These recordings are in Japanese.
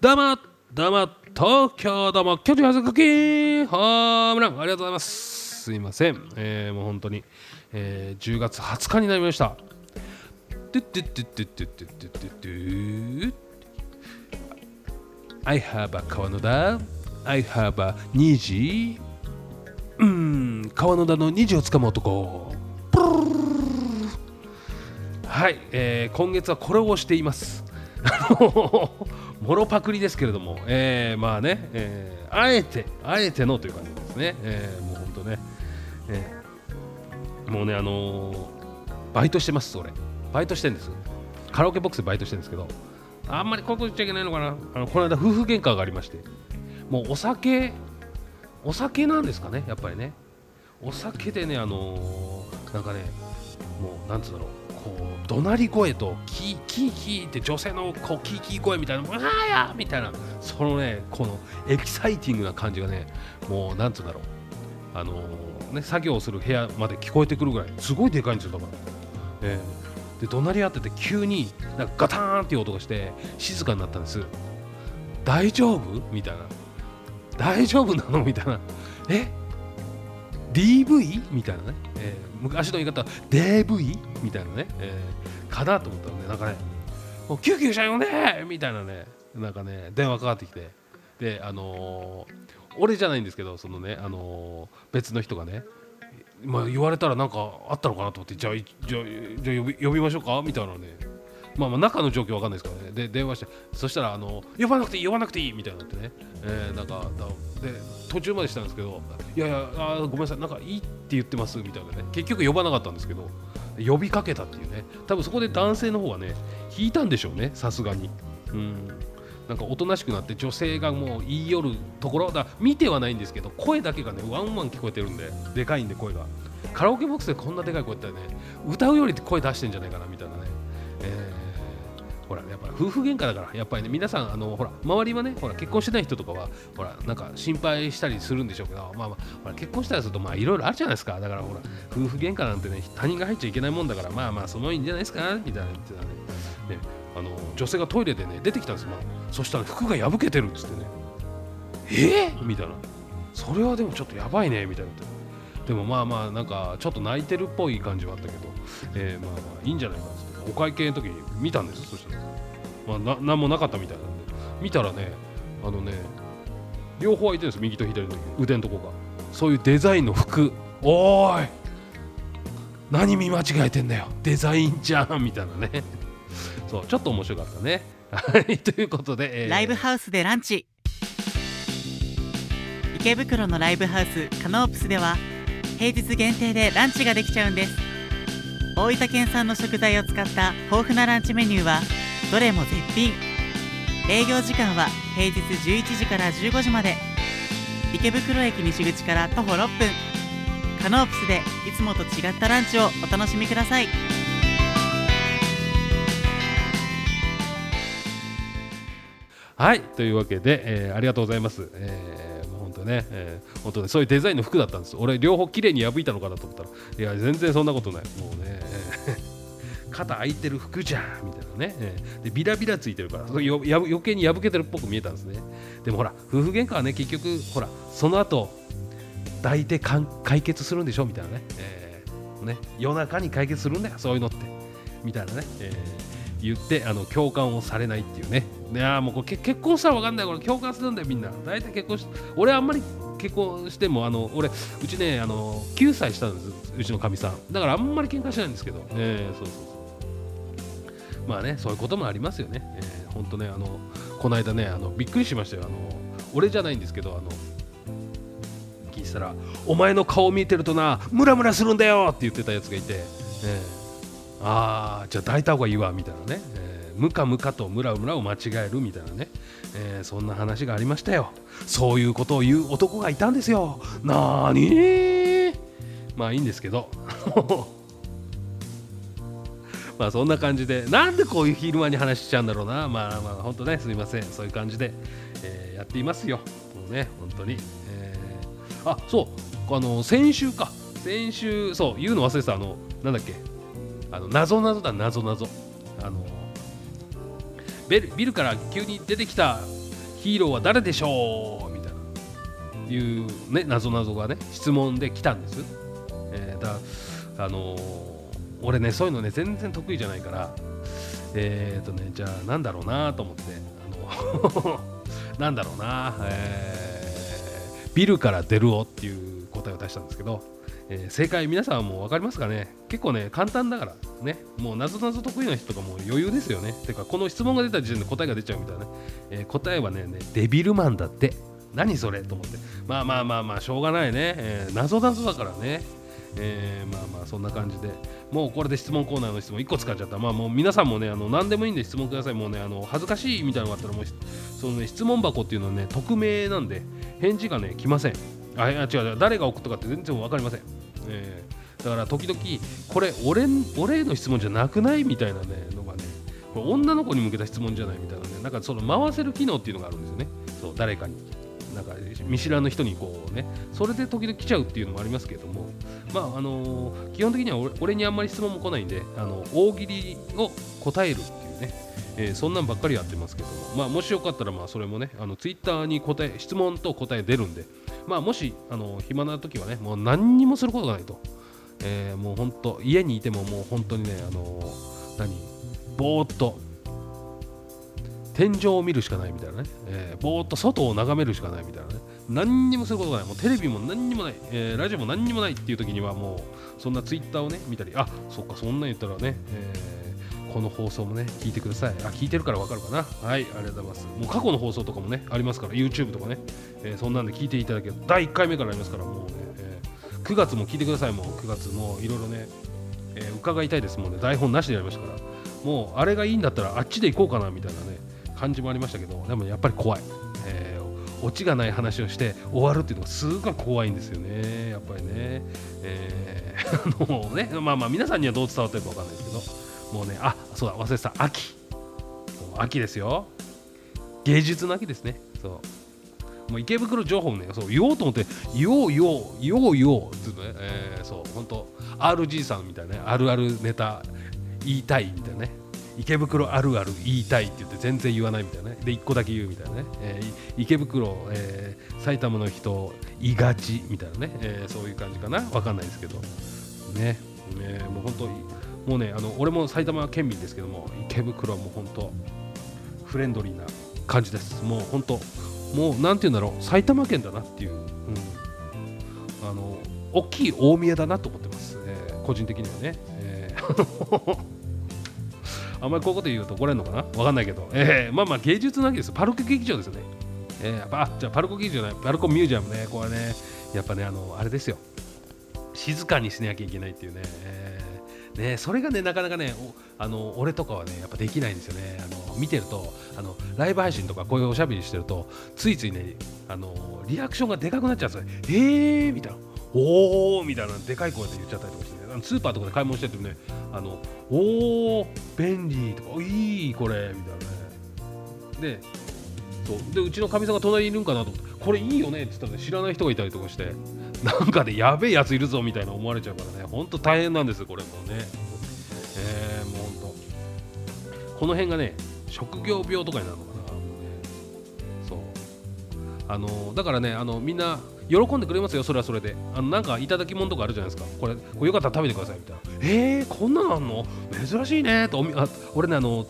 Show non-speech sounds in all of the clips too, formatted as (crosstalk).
どうもどうも東京どうも巨人はずくきホームラン。ありがとうございます。すいません、えー、もう本当に、えー、10月20日になりました。トゥトゥトゥトゥトゥトゥトゥトゥトゥ I have a 川野田 I have a 虹うん。川野田の虹をつかむ男。はい、えー、今月はこれをしています。もろパクリですけれども、えー、まあね、えー、あえてあえてのという感じですね、えー、もう本当ね、えー、もうねあのー、バイトしてます俺。バイトしてるんです。カラオケボックスでバイトしてるんですけどあんまりこういうこと言っちゃいけないのかな。あのこの間夫婦喧嘩がありまして。もうお酒お酒なんですかねやっぱりね。お酒でねあのー、なんかねもうなんつうんだろう。こう怒鳴り声とキーキーキーって女性のこうキーキー声みたいな「ああや!」みたいなそのねこのエキサイティングな感じがねもうなんつうんだろう。あの、ね作業する部屋まで聞こえてくるぐらいすごいでかいんですよだから、えー、で怒鳴り合ってて急になんかガタンっていう音がして静かになったんです。大丈夫？みたいな。大丈夫なの？みたいな。え？DV? みたいなね、えー、昔の言い方 DV? みたいなね、えー、かなと思ったらね。なんかねもう救急車呼んで！みたいなね。なんかね電話かかってきて。であのー、俺じゃないんですけどそのねあのー、別の人がねまあ、言われたらなんかあったのかなと思ってじゃあじゃあじゃあ呼び呼びましょうか？みたいなね。まあ、まあ中の状況わかんないですからね。で電話してそしたらあの呼ばなくていい呼ばなくていいみたいになってね、えー、なんかで途中までしたんですけどいやいやあごめんなさい。なんかいいって言ってますみたいなね。結局呼ばなかったんですけど呼びかけたっていうね。多分そこで男性の方はね引いたんでしょうねさすがに。うん。なんかおとなしくなって女性がもう言い寄るところだ見てはないんですけど声だけがねワンワン聞こえてるんででかいんで声が。カラオケボックスでこんなでかい声ってね歌うより声出してんじゃないかなみたいなね、えほらやっぱ夫婦喧嘩だからやっぱりね皆さんあのほら周りはねほら結婚してない人とかはほらなんか心配したりするんでしょうけどまあまあほら結婚したりするとまあいろいろあるじゃないですか。だからほら夫婦喧嘩なんてね他人が入っちゃいけないもんだからまあまあそのいいんじゃないですか？みたいな言ってたね。ねあの女性がトイレでね出てきたんですよ、まあ、そしたら服が破けてるっつってね。えー、みたいな。それはでもちょっとやばいねみたいな。でもまあまあなんかちょっと泣いてるっぽい感じはあったけど、えー、まあまあいいんじゃないかってお会計の時に見たんですそしたら。まあ、な何もなかったみたいなんで。見たらねあのね両方空いてるんです右と左の腕のとこが。そういうデザインの服。おーい。何見間違えてんだよ。デザインじゃんみたいなね。(laughs) そうちょっと面白かったね。(laughs) はいということで、えー、ライブハウスでランチ。池袋のライブハウスカノープスでは平日限定でランチができちゃうんです。大分県産の食材を使った豊富なランチメニューはどれも絶品。営業時間は平日11時から15時まで。池袋駅西口から徒歩6分。カノープスでいつもと違ったランチをお楽しみください。はいというわけで、えー、ありがとうございます、えー、ね、えー、本当ねそういうデザインの服だったんです俺両方綺麗に破いたのかなと思ったらいや全然そんなことない。もうね、(laughs) 肩開いてる服じゃんみたいなね、えー、でビラビラついてるからよや余計に破けてるっぽく見えたんですね。でもほら夫婦喧嘩はね結局ほらその後抱いて解決するんでしょみたいなね,、えー、ね夜中に解決するんだよそういうのって。みたいなね、えー、言ってあの共感をされないっていうね。いやもうこれ結婚したら分かんない。これ共感するんだよみんな。大体結婚し俺あんまり結婚してもあの俺うちねあの9歳したんですうちのかみさん。だからあんまり喧嘩しないんですけど、えー、そうそうそう。まあねそういうこともありますよね、えー、ほんとねあのこの間ねあのびっくりしましたよ。あの俺じゃないんですけどあの聞いてたら「お前の顔見てるとなムラムラするんだよ!」って言ってたやつがいて、えー、ああじゃあ抱いた方がいいわみたいなね、えー、ムカムカとムラムラを間違えるみたいなね、えー、そんな話がありましたよ。そういうことを言う男がいたんですよ。なーにまあいいんですけど。(laughs) まあそんな感じで。なんでこういう昼間に話しちゃうんだろうな。まあまあ本当ねすみません。そういう感じで、えー、やっていますよ。もうね本当に、えー、あそう。あの先週か。先週そう言うの忘れてた。あのなんだっけ。あの謎謎だ謎謎。あのビルビルから急に出てきたヒーローは誰でしょう？みたいな。いうね謎々がね質問で来たんです、えー、だあの、俺ねそういうのね全然得意じゃないから。えっ、ー、とねじゃあなんだろうなと思って。あの (laughs) なんだろうな、えー、ビルから出るおっていう答えを出したんですけど。えー、正解皆さんはもう分かりますかね？結構ね簡単だからね。もう謎々得意な人とかも余裕ですよね。てかこの質問が出た時点で答えが出ちゃうみたいなね、えー、答えはねデビルマンだって。何それ？と思って。まあまあまあまあしょうがないね、えー、謎謎だからね。えー、まあまあそんな感じで。もうこれで質問コーナーの質問1個使っちゃった。まあもう皆さんもねあの何でもいいんで質問ください。もうねあの恥ずかしいみたいなのがあったらもうそのね質問箱っていうのはね匿名なんで返事がね来ません。あ違う違う誰が送ったかって全然分かりません、えー、だから時々これ俺俺への質問じゃなくない？みたいな、ね、のがねこれ女の子に向けた質問じゃない？みたいなね。なんかその回せる機能っていうのがあるんですよね。そう誰かに。なんか見知らぬ人にこうね。それで時々来ちゃうっていうのもありますけれども。まああのー、基本的には俺にあんまり質問も来ないんであの大喜利を答えるっていうね。えー、そんなんばっかりやってますけども、まあ、もしよかったらまあそれもねあのツイッターに答え質問と答え出るんで、まあ、もしあの暇な時はねもう何にもすることがないと、えー、もう本当家にいてももう本当にねあの何ぼーっと天井を見るしかないみたいなね、えー、ぼーっと外を眺めるしかないみたいなね。何にもすることがない。もうテレビも何にもない、えー、ラジオも何にもないっていう時にはもうそんなツイッターをね見たりあそっかそんなん言ったらね、えーこの放送もね聞いてください。あ聞いてるからわかるかな。はいありがとうございます。もう過去の放送とかもねありますから YouTube とかね、えー、そんなんで聞いていただける。第1回目からありますからもうね、えー、9月も聞いてください。もう9月もいろいろね、えー、伺いたいです。もんね台本なしでやりましたから。もうあれがいいんだったらあっちで行こうかなみたいなね感じもありましたけどでもやっぱり怖い、えー、オチがない話をして終わるっていうのがすごい怖いんですよね。やっぱりね、えー、(laughs) あのねまあまあ皆さんにはどう伝わってるかわかんないですけど。もうねあそうだ忘れてた。秋。秋ですよ。芸術の秋ですね。そう。もう池袋情報もねそう言おうと思って言おう言おう言おう言おうってね、えー、そう本当 RG さんみたいなねあるあるネタ言いたいみたいなね。池袋あるある言いたいって言って全然言わないみたいなね。で1個だけ言うみたいなね、えー、池袋、えー、埼玉の人いがちみたいなね、えー、そういう感じかな。分かんないですけど。ね、えー、もう本当にもうねあの俺も埼玉県民ですけども池袋はもう本当フレンドリーな感じです。もう本当もうなんて言うんだろう埼玉県だなっていう、うん、あの大きい大宮だなと思ってます、えー、個人的にはね、えー、(laughs) あんまりこういうこと言うと怒られるのかな？わかんないけど、えー、まあまあ芸術の秋ですパルコ劇場ですよね、えー、あじゃあパルコ劇場じゃないパルコミュージアムね。これねやっぱねあのあれですよ。静かにしなきゃいけないっていうね、えー。ね、それがねなかなかねあの俺とかはねやっぱできないんですよね。あの見てるとあのライブ配信とかこういうおしゃべりしてるとついついねあのリアクションがでかくなっちゃうんですよえーみたいな。おーみたいなでかい声で言っちゃったりとかして、ね、スーパーとかで買い物しててもねあのおー便利とかいいこれみたいなね。でそう。でうちのかみさんが隣にいるんかなと思ってこれいいよねって言ったら、ね、知らない人がいたりとかして。なんかでやべえやついるぞみたいな思われちゃうからね。ほんと大変なんですこれもね。えー、もうほんと。この辺がね職業病とかになるのかな、ね、そう。あのだからねあのみんな喜んでくれますよそれはそれで。あのなんかいただき物とかあるじゃないですか。これこれよかったら食べてくださいみたいな。えー、こんなのあんの？珍しいねとあ俺ねあの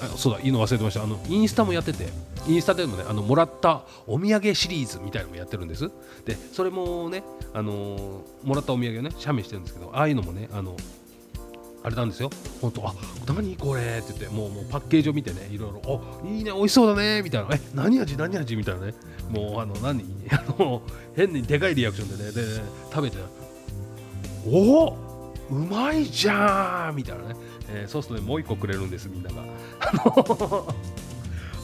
あそうだいいの忘れてました。あのインスタもやってて。インスタでもねあのもらったお土産シリーズみたいなのもやってるんです。でそれもねあのもらったお土産をね写メしてるんですけどああいうのもねあのあれなんですよ、本当、あ何これって言って、もうもうパッケージを見てね、いろいろ、おいいね、美味しそうだねみたいな、え何味、何味？みたいなね、もう、あの、何、(laughs) あの、変にでかいリアクションでね、で、食べて、おおうまいじゃん！みたいなね、えー、そうするとね、もう一個くれるんです、みんなが。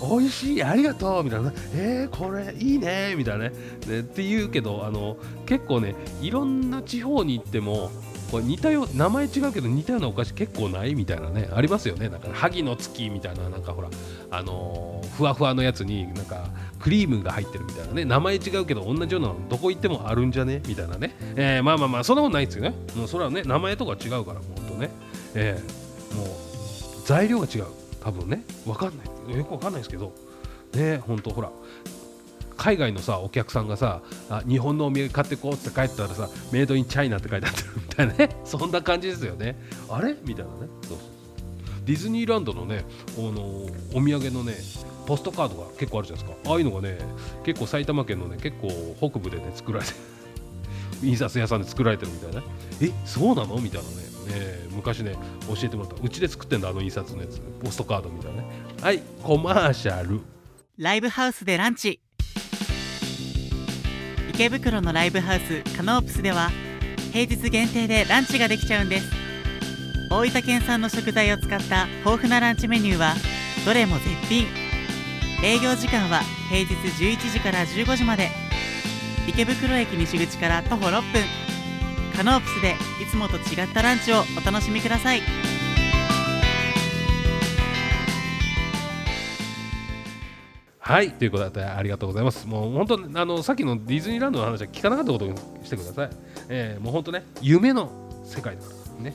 美味しいありがとうみたいな。えー、これいいねみたいなね。ねって言うけどあの結構ねいろんな地方に行ってもこれ似たよ名前違うけど似たようなお菓子結構ないみたいなねありますよね。なんか萩の月みたいななんかほらあのー、ふわふわのやつになんかクリームが入ってるみたいなね。名前違うけど同じようなのどこ行ってもあるんじゃね？みたいなね、えー、まあまあまあそんなことないですよね。もうそれはね名前とか違うからもうほんとね、えー、もう材料が違う。多分ね分かんない。よく分かんないですけどね本当ほら海外のさお客さんがさあ日本のお土産買ってこうって帰ったらさメイドインチャイナって書いてあってるみたいなね (laughs) そんな感じですよね。あれ？みたいなね。そうそう。ディズニーランドのねあのお土産のねポストカードが結構あるじゃないですか。ああいうのがね結構埼玉県のね結構北部でね作られて印刷屋さんで作られてるみたいなえそうなの？みたいなね。ね昔ね教えてもらった。うちで作ってんだあの印刷のやつ。ポストカードみたいなね。はいコマーシャル。ライブハウスでランチ。池袋のライブハウスカノープスでは平日限定でランチができちゃうんです。大分県産の食材を使った豊富なランチメニューはどれも絶品。営業時間は平日11時から15時まで。池袋駅西口から徒歩6分。カノープスでいつもと違ったランチをお楽しみください。はいということでありがとうございます。もう本当あのさっきのディズニーランドの話は聞かなかったことにしてください、えー、もう本当ね夢の世界だからね。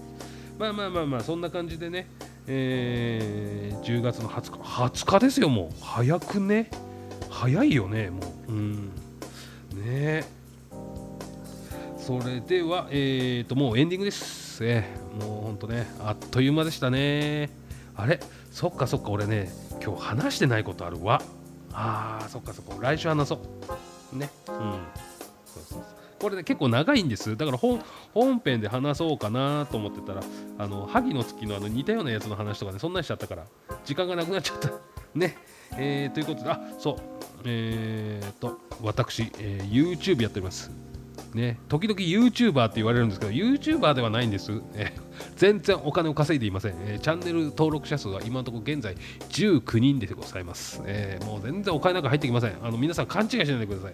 まあまあまあまあそんな感じでね、えー、10月の20日20日ですよもう。早くね。早いよねもう。うん。ね。それではえーともうエンディングです。えー、もうほんとねあっという間でしたね。あれ？そっかそっか。俺ね今日話してないことあるわ。あーそっかそっか。来週話そう。ね。うん。そうそうそう。これね結構長いんです。だから本本編で話そうかなと思ってたらあの萩の月のあの似たようなやつの話とかねそんなにしちゃったから時間がなくなっちゃった。(laughs) ね。えー、ということであそう。えー、と私、えー、YouTube やっております。ね、時々 YouTuber って言われるんですけど YouTuber ではないんです、え、全然お金を稼いでいません、え、チャンネル登録者数は今のところ現在19人でございます、え、もう全然お金なんか入ってきません。あの皆さん勘違いしないでください。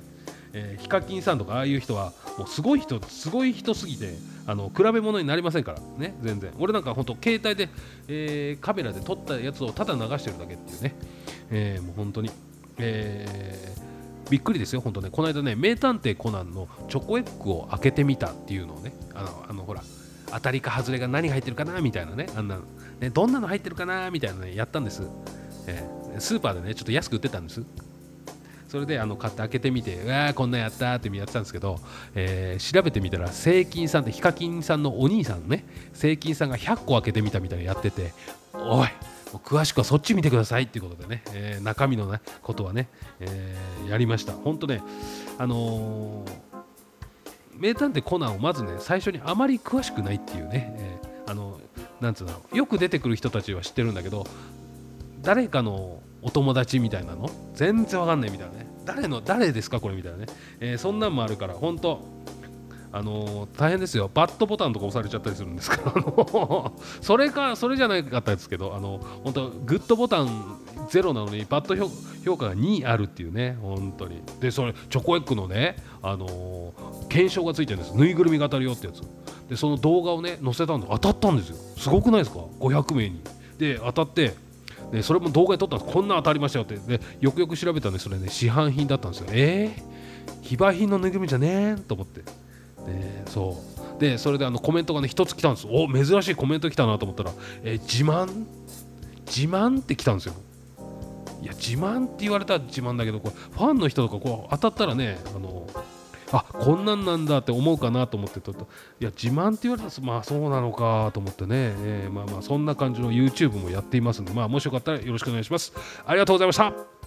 えー、ヒカキンさんとかああいう人はもうすごい人すごい人すぎてあの比べ物になりませんから。ね全然。俺なんか本当携帯で、えー、カメラで撮ったやつをただ流してるだけっていうね、えー、もう本当に、え、びっくりですよ本当ね。この間ね名探偵コナンのチョコエッグを開けてみたっていうのをねあのあのほら当たりか外れが何入ってるかなみたいなねあんなねどんなの入ってるかなみたいなねやったんです、えー、スーパーでねちょっと安く売ってたんです。それであの買って開けてみてうわーこんなんやったってやってたんですけど、えー、調べてみたら正金さんってヒカキンさんのお兄さんね正金さんが100個開けてみたみたいなやってておい詳しくはそっち見てくださいっていうことでね、えー、中身の、ね、ことはね、えー、やりました。本当ねあのー、名探偵コナンをまずね最初にあまり詳しくないっていうね、えー、あのなんつうのよく出てくる人たちは知ってるんだけど誰かのお友達みたいなの？全然わかんないみたいなね。誰の誰ですかこれみたいなね、え、そんなんもあるから本当あの、大変ですよ。バットボタンとか押されちゃったりするんですから (laughs) それかそれじゃなかったですけどあの本当グッドボタンゼロなのにバット評価が2あるっていうね本当に。でそれチョコエッグのねあの、検証がついてるんです。ぬいぐるみが当たるよってやつでその動画をね載せたんで当たったんですよ。すごくないですか？500名に。で当たってでそれも動画で撮ったんです。こんな当たりましたよって。でよくよく調べたんでそれね市販品だったんですよ。えー、非売品のぬいぐるみじゃねえと思って。でそう。でそれであのコメントがね一つ来たんです。お珍しいコメント来たなと思ったら、えー、自慢？自慢って来たんですよ。いや自慢って言われたら自慢だけどこれファンの人とかこう当たったらねあのあこんなんなんだって思うかなと思ってといや自慢って言われたらまあそうなのかと思ってね、えー、まあまあそんな感じの YouTube もやっていますんで、まあ、もしよかったらよろしくお願いします。ありがとうございました。